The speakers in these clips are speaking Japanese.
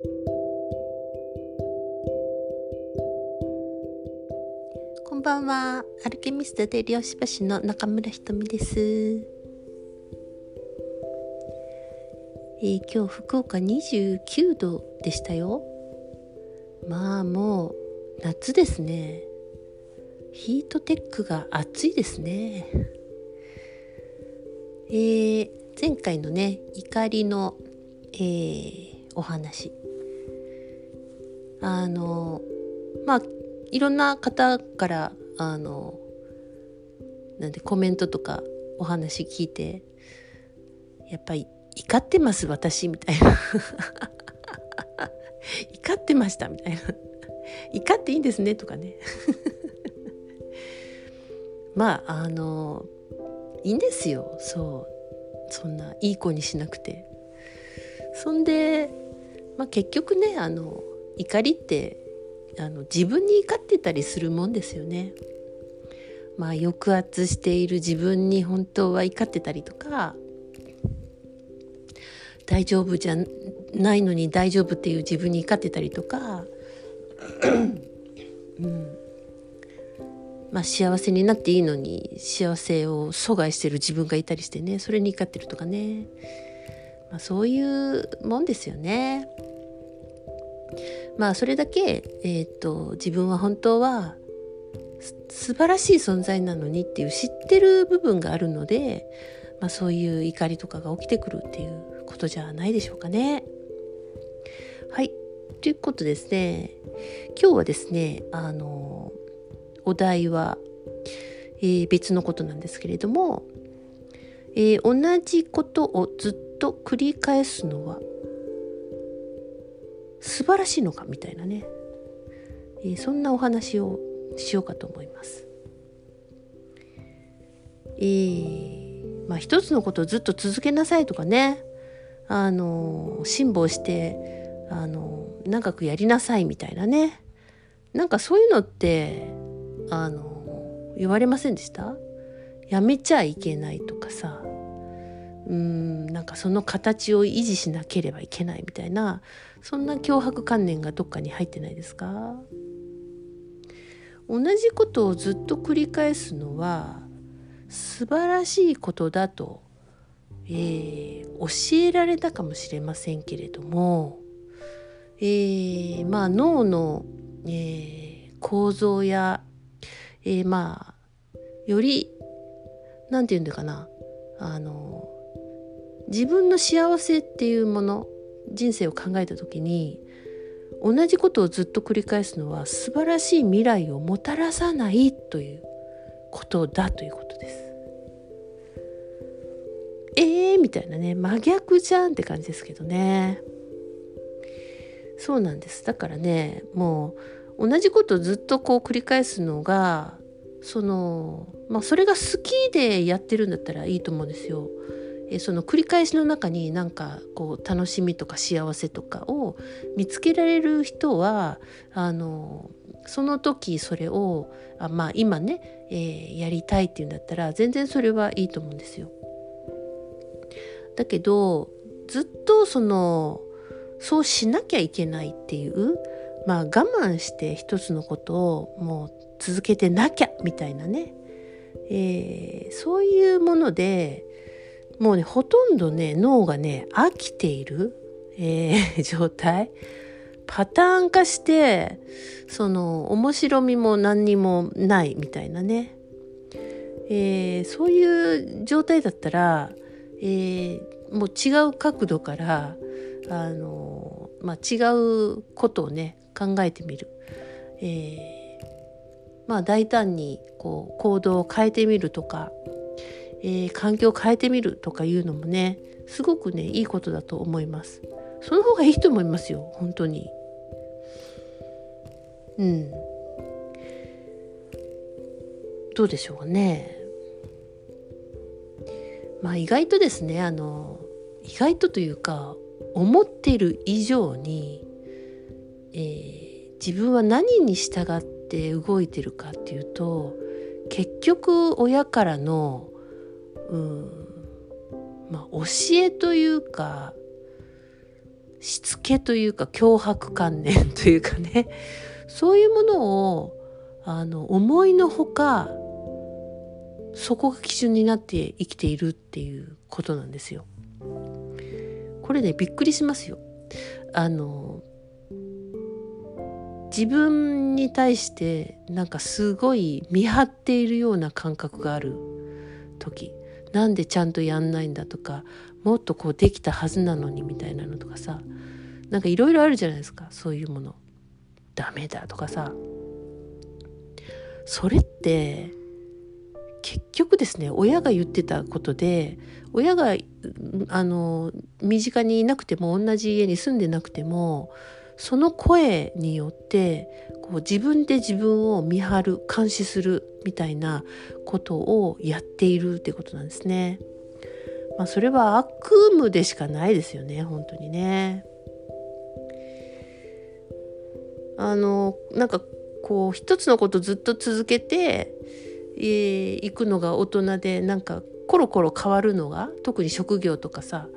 こんばんは。アルケミストで漁師橋の中村ひとみです、えー、今日福岡29度でしたよ。まあもう夏ですね。ヒートテックが暑いですね。えー、前回のね怒りの、えー、お話。あのまあいろんな方からあのなんでコメントとかお話聞いてやっぱり怒ってます私みたいな。怒ってましたみたいな。怒っていいんですねとかね。まああのいいんですよ。そう。そんないい子にしなくて。そんで、まあ、結局ねあの怒りってあの自分に怒ってたりするもんですよね。まあ抑圧している自分に本当は怒ってたりとか大丈夫じゃないのに大丈夫っていう自分に怒ってたりとか、うんまあ、幸せになっていいのに幸せを阻害してる自分がいたりしてねそれに怒ってるとかね、まあ、そういうもんですよね。まあそれだけ、えーと、自分は本当は素晴らしい存在なのにっていう知ってる部分があるので、まあ、そういう怒りとかが起きてくるっていうことじゃないでしょうかね。はいということですね今日はですねあのお題は、えー、別のことなんですけれども、えー、同じことをずっと繰り返すのは素晴らしいのかみたいなね、えー、そんなお話をしようかと思います。えー、まあ一つのことをずっと続けなさいとかね。あの辛抱してあの長くやりなさいみたいなね。なんかそういうのってあの言われませんでした？やめちゃいけないとかさ。うんなんかその形を維持しなければいけないみたいなそんな脅迫観念がどっかに入ってないですか？同じことをずっと繰り返すのは素晴らしいことだと、えー、教えられたかもしれませんけれども、えー、まあ脳の、えー、構造や、え、まあより何て言うんだかなあの自分の幸せっていうもの人生を考えた時に同じことをずっと繰り返すのは素晴らしい未来をもたらさないということだということです。えーみたいなね真逆じゃんって感じですけどね。そうなんですだからねもう同じことをずっとこう繰り返すのがそのまあそれが好きでやってるんだったらいいと思うんですよ。えその繰り返しの中になんかこう楽しみとか幸せとかを見つけられる人はあのその時それをあまあ今ね、えー、やりたいっていうんだったら全然それはいいと思うんですよ。だけどずっとそのそうしなきゃいけないっていうまあ我慢して一つのことをもう続けてなきゃみたいなね、えー、そういうものでもうねほとんどね脳がね飽きている、えー、状態。パターン化してその面白みも何にもないみたいなね、えー、そういう状態だったら、えー、もう違う角度からあの、まあ、違うことをね考えてみる、えー、まあ大胆にこう行動を変えてみるとかえー、環境を変えてみるとかいうのもねすごくねいいことだと思います。その方がいいと思いますよ本当に。うん。どうでしょうかね。まあ意外とですねあの意外とというか思っている以上に、えー、自分は何に従って動いてるかっていうと結局親からのうんまあ教えというかしつけというか脅迫観念というかねそういうものをあの思いのほかそこが基準になって生きているっていうことなんですよ。これねびっくりしますよ。あの自分に対してなんかすごい見張っているような感覚がある時なんでちゃんとやんないんだとかもっとこうできたはずなのにみたいなのとかさなんかいろいろあるじゃないですかそういうもの。ダメだとかさ。それって結局ですね親が言ってたことで親があの身近にいなくても同じ家に住んでなくてもその声によってこう自分で自分を見張る監視するみたいなことをやっているってことなんですね。まあ、それは悪夢でしかないですよね本当にね。あのなんかこう一つのことずっと続けてい、えー、くのが大人でなんかコロコロ変わるのが特に職業とかさ、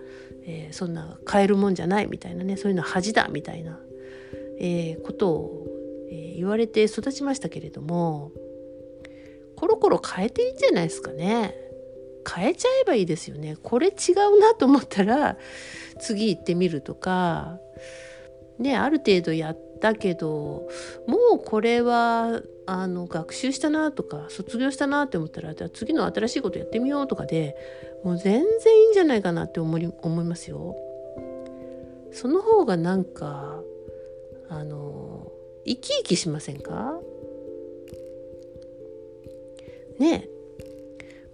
えー、そんな変えるもんじゃないみたいなねそういうのは恥だみたいなえー、ことを、えー、言われて育ちましたけれどもコロコロ変えていいんじゃないですかね変えちゃえばいいですよねこれ違うなと思ったら次行ってみるとかねある程度やったけどもうこれはあの学習したなとか卒業したなって思ったらじゃあ次の新しいことやってみようとかでもう全然いいんじゃないかなって思い思いますよ。その方がなんかあの生き生きしませんか？ね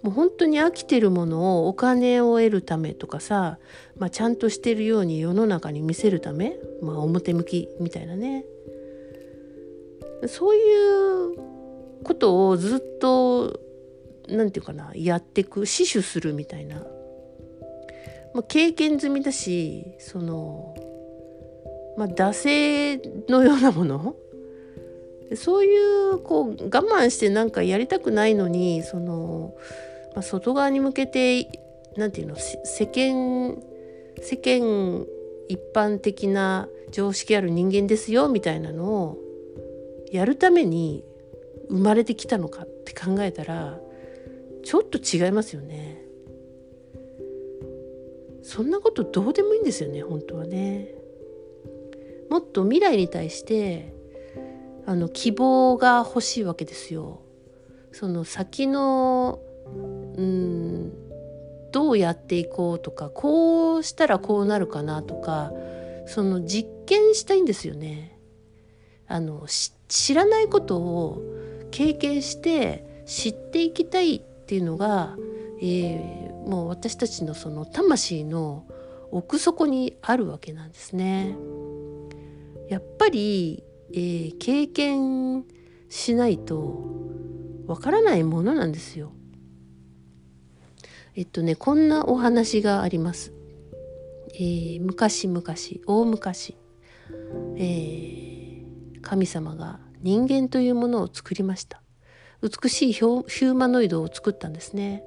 もう本当に飽きてるものをお金を得るためとかさ、まあ、ちゃんとしてるように世の中に見せるため、まあ、表向きみたいなね。そういうことをずっと何て言うかなやってく死守するみたいな、まあ、経験済みだしそのまあ、惰性のようなもの？そういうこう我慢してなんかやりたくないのにその、まあ、外側に向けて何て言うの？世間世間一般的な常識ある人間ですよみたいなのをやるために生まれてきたのかって考えたらちょっと違いますよね。そんなことどうでもいいんですよね本当はね。もっと未来に対してあの希望が欲しいわけですよ。その先のうんどうやっていこうとかこうしたらこうなるかなとかその実験したいんですよね。あの知らないことを経験して知っていきたいっていうのが、えー、もう私たちのその魂の奥底にあるわけなんですね。やっぱり、えー、経験しないとわからないものなんですよ。えっとねこんなお話があります。えー、昔々大昔、えー、神様が人間というものを作りました。美しいヒューマノイドを作ったんですね。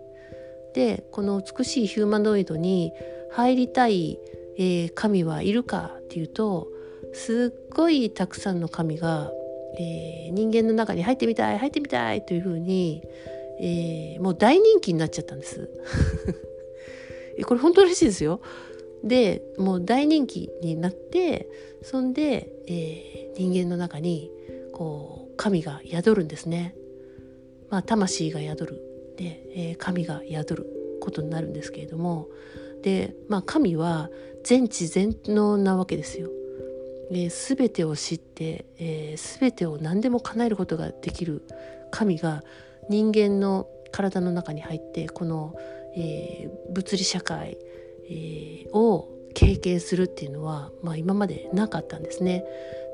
でこの美しいヒューマノイドに入りたい、えー、神はいるかっていうとすっごいたくさんの神が、えー、人間の中に入ってみたい入ってみたいというふうに、えー、もう大人気になっちゃったんです。これ本当らしいですよ。でもう大人気になってそんで、えー、人間の中にこう神が宿るんですね。まあ魂が宿る。で、えー、神が宿ることになるんですけれども。でまあ神は全知全能なわけですよ。えー、全てを知って、えー、全てを何でも叶えることができる神が人間の体の中に入ってこの、えー、物理社会、えー、を経験するっていうのは、まあ、今までなかったんですね。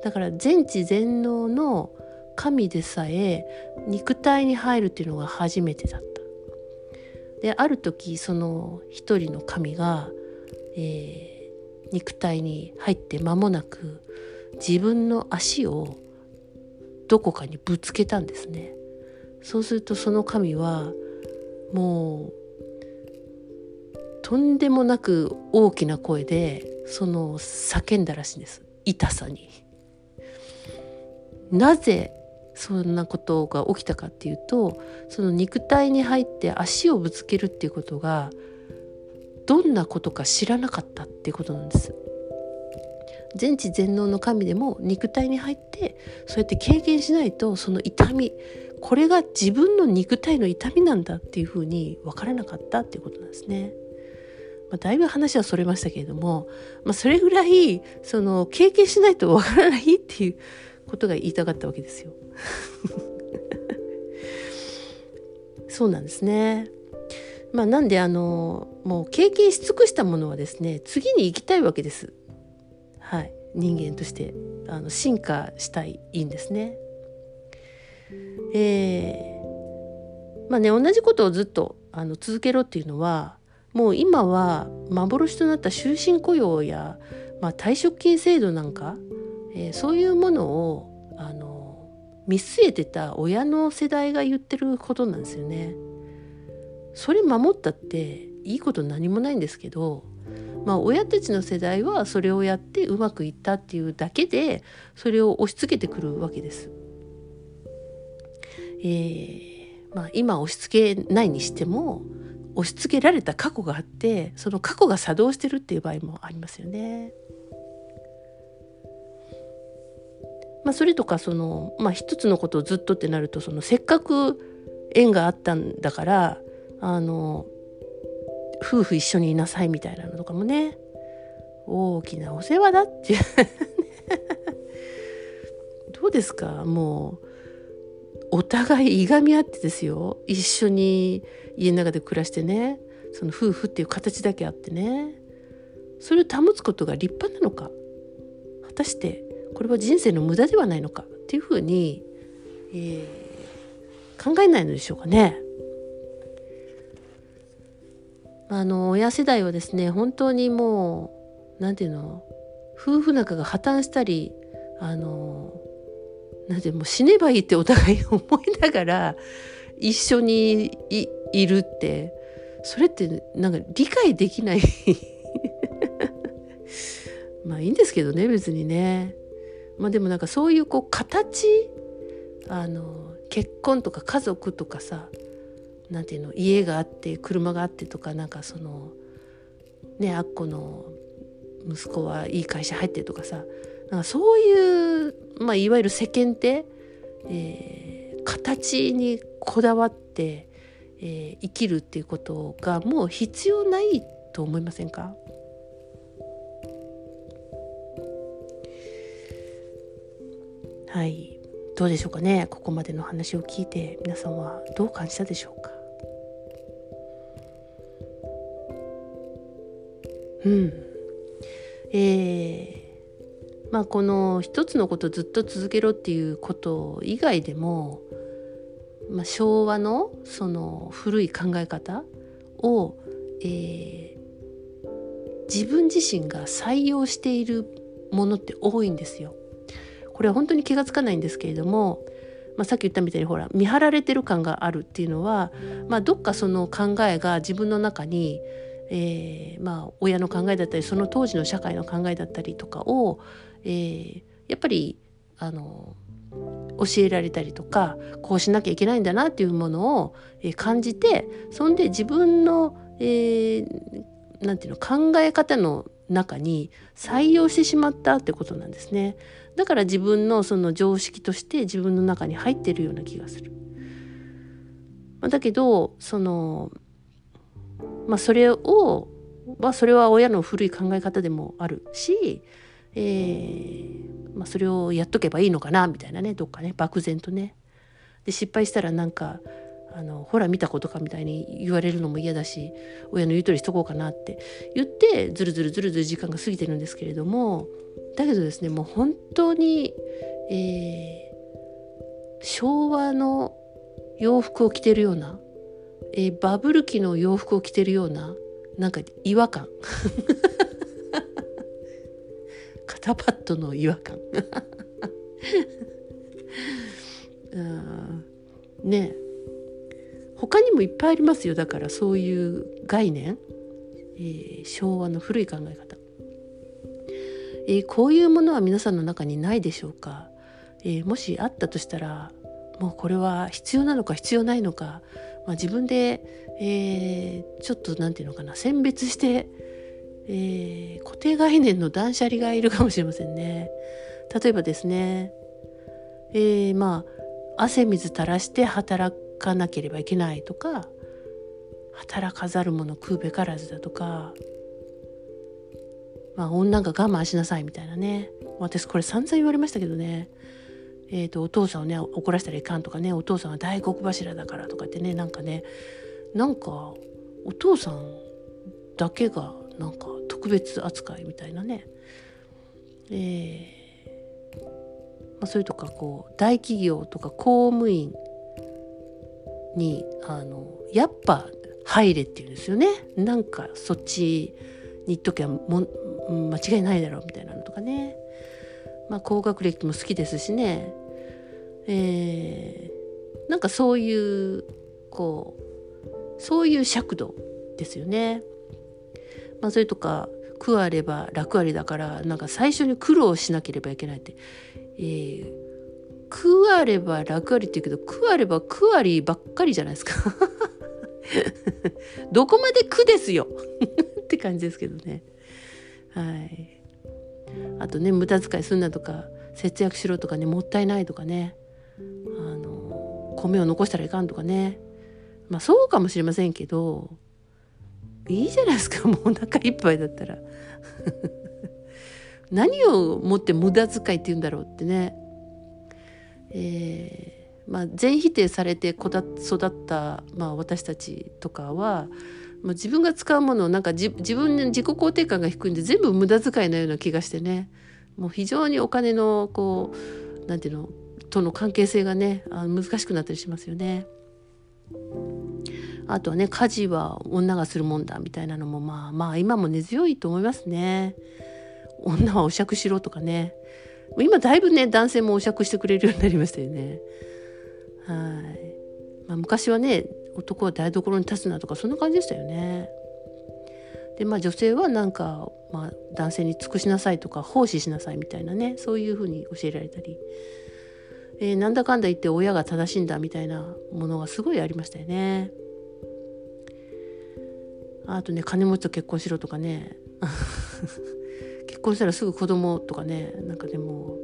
だから全知全能の神でさえ肉体に入るっていうのが初めてだった。である時その一人の神が、えー肉体に入って間もなく自分の足をどこかにぶつけたんですねそうするとその神はもうとんでもなく大きな声でその叫んだらしいんです痛さに。なぜそんなことが起きたかっていうとその肉体に入って足をぶつけるっていうことがどんなことか知らなかったっていうことなんです。全知全能の神でも肉体に入ってそうやって経験しないとその痛みこれが自分の肉体の痛みなんだっていうふうに分からなかったっていうことなんですね。まあ、だいぶ話はそれましたけれども、まあ、それぐらいその経験しないと分からないっていうことが言いたかったわけですよ。そうなんですね。まあ、なんであのもう経験し尽くしたものはですね次に行きたいわけです。はい、人間としてあの進化したいんですね。えー、まあね同じことをずっとあの続けろっていうのはもう今は幻となった終身雇用や、まあ、退職金制度なんか、えー、そういうものをあの見据えてた親の世代が言ってることなんですよね。それ守ったっていいこと何もないんですけどまあ親たちの世代はそれをやってうまくいったっていうだけでそれを押し付けてくるわけです。えー、まあ、今押し付けないにしても押し付けられた過去があってその過去が作動してるっていう場合もありますよね。まあ、それとかその、まあ、一つのことをずっとってなるとそのせっかく縁があったんだからあの夫婦一緒にいなさいみたいなのとかもね大きなお世話だっていう。どうですか？もうお互いいがみ合ってですよ。一緒に家の中で暮らしてね。その夫婦っていう形だけあってね。それを保つことが立派なのか？果たしてこれは人生の無駄ではないのか？っていうふうに、えー、考えないのでしょうかね。あの親世代はですね本当にもう何て言うの夫婦仲が破綻したりあのなんてもう死ねばいいってお互い思いながら一緒にいるってそれってなんか理解できない。まあいいんですけどね別にね。まあでもなんかそういうこう形あの結婚とか家族とかさなんていうの家があって車があってとかなんかそのねあっこの息子はいい会社入ってとかさなんかそういう、まあ、いわゆる世間体、えー、形にこだわって、えー、生きるっていうことがもう必要ないと思いませんか？はい。どうでしょうかね？ここまでの話を聞いて皆さんはどう感じたでしょうか？うんえーまあ、この一つのことずっと続けろっていうこと以外でも、まあ、昭和のその古い考え方を、えー、自分自身が採用しているものって多いんですよ。これは本当に気が付かないんですけれども、まあ、さっき言ったみたいにほら見張られてる感があるっていうのは、まあ、どっかその考えが自分の中にえー、まあ親の考えだったりその当時の社会の考えだったりとかを、えー、やっぱりあの教えられたりとかこうしなきゃいけないんだなっていうものを、えー、感じてそんで自分の、えー、なんていうの考え方の中に採用してしまったってことなんですね。だから自分のその常識として自分の中に入ってるような気がする。だけどそのまあ、それを、まあ、それは親の古い考え方でもあるし、えーまあ、それをやっとけばいいのかなみたいなねどっかね漠然とね。で失敗したらなんかあのほら見たことかみたいに言われるのも嫌だし親の言う通りしとこうかなって言ってずるずるずるずる時間が過ぎてるんですけれどもだけどですねもう本当に、えー、昭和の洋服を着てるようなえー、バブル期の洋服を着てるようななんか違和感。肩パッドの違和感。ね他にもいっぱいありますよ。だからそういう概念、えー、昭和の古い考え方。えー、こういうものは皆さんの中にないでしょうか、えー、もしあったとしたらもうこれは必要なのか必要ないのか、まあ、自分で、えー、ちょっと何て言うのかな選別して、えー、固定概念の断捨離がいるかもしれませんね。例えばですね、えー、まあ汗水垂らして働かなければいけないとか働かざる者食うべからずだとかまあ女が我慢しなさいみたいなね私これ散々言われましたけどねえーと、お父さんをね怒らせたらいかんとかねお父さんは大黒柱だからとかってねなんかねなんかお父さんだけがなんか特別扱いみたいなね、えーまあ、それとかこう大企業とか公務員にあのやっぱ入れっていうんですよね。なんかそっちに行っときゃも間違いないだろうみたいなのとかね。まあ、高学歴も好きですしね、えー、なんかそういうこうそういう尺度ですよね。まあ、それとか苦あれば楽ありだからなんか最初に苦労しなければいけないって、えー、苦あれば楽ありって言うけど苦あれば苦ありばっかりじゃないですか。どこまで苦ですよ。って感じですけどね。はい。あとね無駄遣いすんなとか節約しろとかねもったいないとかね。あの米を残したらいかんとかね。まあそうかもしれませんけどいいじゃないですか。もうお腹いっぱいだったら。何をもって無駄遣いって言うんだろうってね。えー、まあ全否定されて育った、まあ、私たちとかはもう自分が使うものをなんか自分で自己肯定感が低いんで全部無駄遣いのような気がしてね。もう非常にお金のこうなんていうのとの関係性がねあ難しくなったりしますよね。あとはね家事は女がするもんだみたいなのもまあまあ今も根強いと思いますね。女はお酌しろとかね今だいぶね男性もお酌してくれるようになりましたよね。はい、まあ、昔はね男は台所に立つなとかそんな感じでしたよね。でまあ女性はなんか、まあ、男性に尽くしなさいとか奉仕しなさいみたいなねそういうふうに教えられたり、えー、なんだかんだ言って親が正しいんだみたいなものがすごいありましたよね。あとね金持ちと結婚しろとかね。結婚したらすぐ子供とかね。なんかでも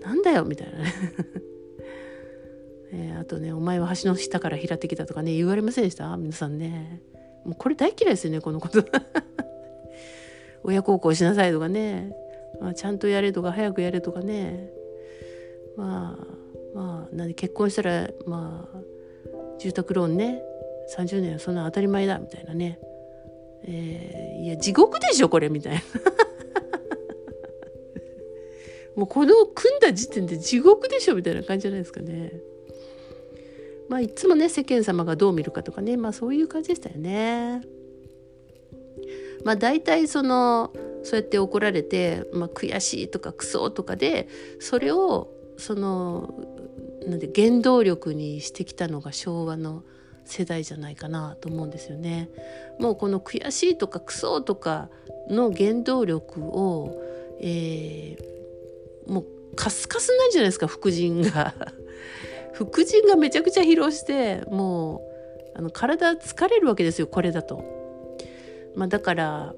なんだよみたいなね。えー、あとね「お前は橋の下から平ってきた」とかね言われませんでした？皆さんね。もうこれ大嫌いですよねこのこと。親孝行しなさいとかね、まあ、ちゃんとやれとか早くやれとかね。まあまあ何結婚したらまあ住宅ローンね30年はそんな当たり前だみたいなねえー、いや地獄でしょこれみたいな もうこの組んだ時点で地獄でしょみたいな感じじゃないですかね。まあいつもね世間様がどう見るかとかねまあそういう感じでしたよね。まあ大体そのそうやって怒られて、まあ、悔しいとかクソとかでそれをそのなんで原動力にしてきたのが昭和の世代じゃないかなと思うんですよね。もうこの悔しいとかクソとかの原動力を、えー、もうカスカスなんじゃないですか副腎が。副腎がめちゃくちゃ疲労してもうあの体疲れるわけですよこれだと。まあ、だから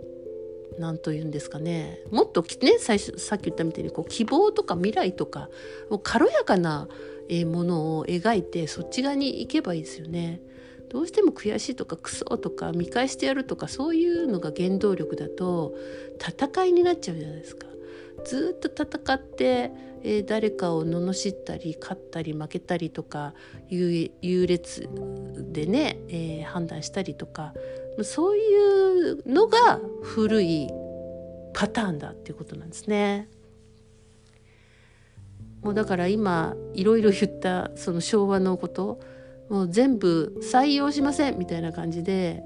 何と言うんですかねもっとね最初さっき言ったみたいにこう希望とか未来とかもう軽やかなものを描いてそっち側に行けばいいですよね。どうしても悔しいとかクソとか見返してやるとかそういうのが原動力だと戦いになっちゃうじゃないですか。ずっと戦って、えー、誰かを罵ったり勝ったり負けたりとか優劣でね、えー、判断したりとかそういうのが古いパターンだっていうことなんですね。もうだから今いろいろ言ったその昭和のこともう全部採用しませんみたいな感じで、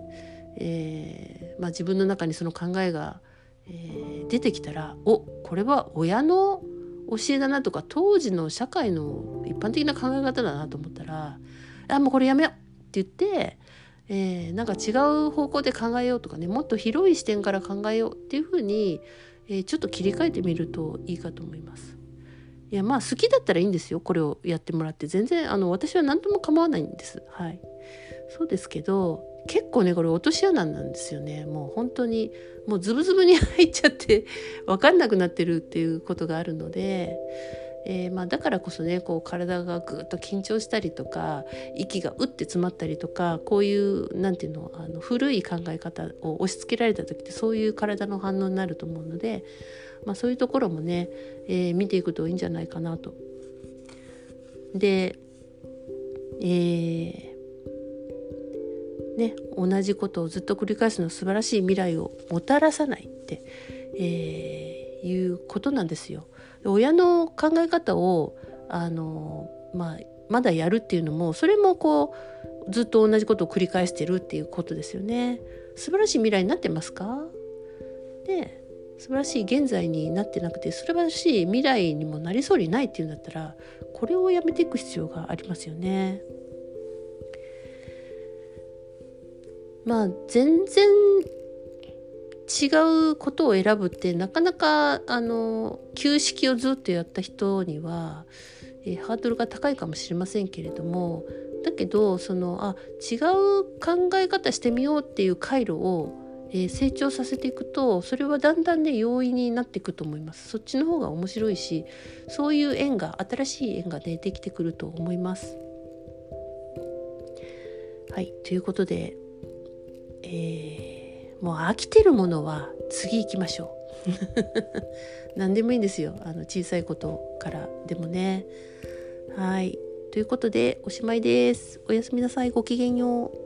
えーまあ、自分の中にその考えがえー、出てきたらおこれは親の教えだなとか当時の社会の一般的な考え方だなと思ったらあもうこれやめようって言って、えー、なんか違う方向で考えようとかねもっと広い視点から考えようっていうふうに、えー、ちょっと切り替えてみるといいかと思います。いやまあ好きだったらいいんですよこれをやってもらって。全然あの私は何とも構わないんです。はい。そうですけど結構ねこれ落とし穴なんですよね。もう本当にもうズブズブに入っちゃって分かんなくなってるっていうことがあるのでえー、まあ、だからこそねこう体がぐっと緊張したりとか息がうって詰まったりとかこういう何て言うのあの古い考え方を押し付けられた時ってそういう体の反応になると思うので、まあ、そういうところもね、えー、見ていくといいんじゃないかなと。で、えーね、同じことをずっと繰り返すの素晴らしい未来をもたらさないって、えー、いうことなんですよ。親の考え方をあの、まあ、まだやるっていうのもそれもこうずっと同じことを繰り返してるっていうことですよね。素晴らしい未来になってますか？で素晴らしい現在になってなくて素晴らしい未来にもなりそうにないっていうんだったらこれをやめていく必要がありますよね。まあ全然違うことを選ぶってなかなかあの旧式をずっとやった人には、え、ハードルが高いかもしれませんけれどもだけどそのあ違う考え方してみようっていう回路を、えー、成長させていくとそれはだんだんね容易になっていくと思います。そっちの方が面白いしそういう縁が新しい縁がねできてくると思います。はいということでえーもう飽きてるものは次行きましょう。何でもいいんですよ。あの小さいことからでもね。はい。ということでおしまいです。おやすみなさい。ごきげんよう。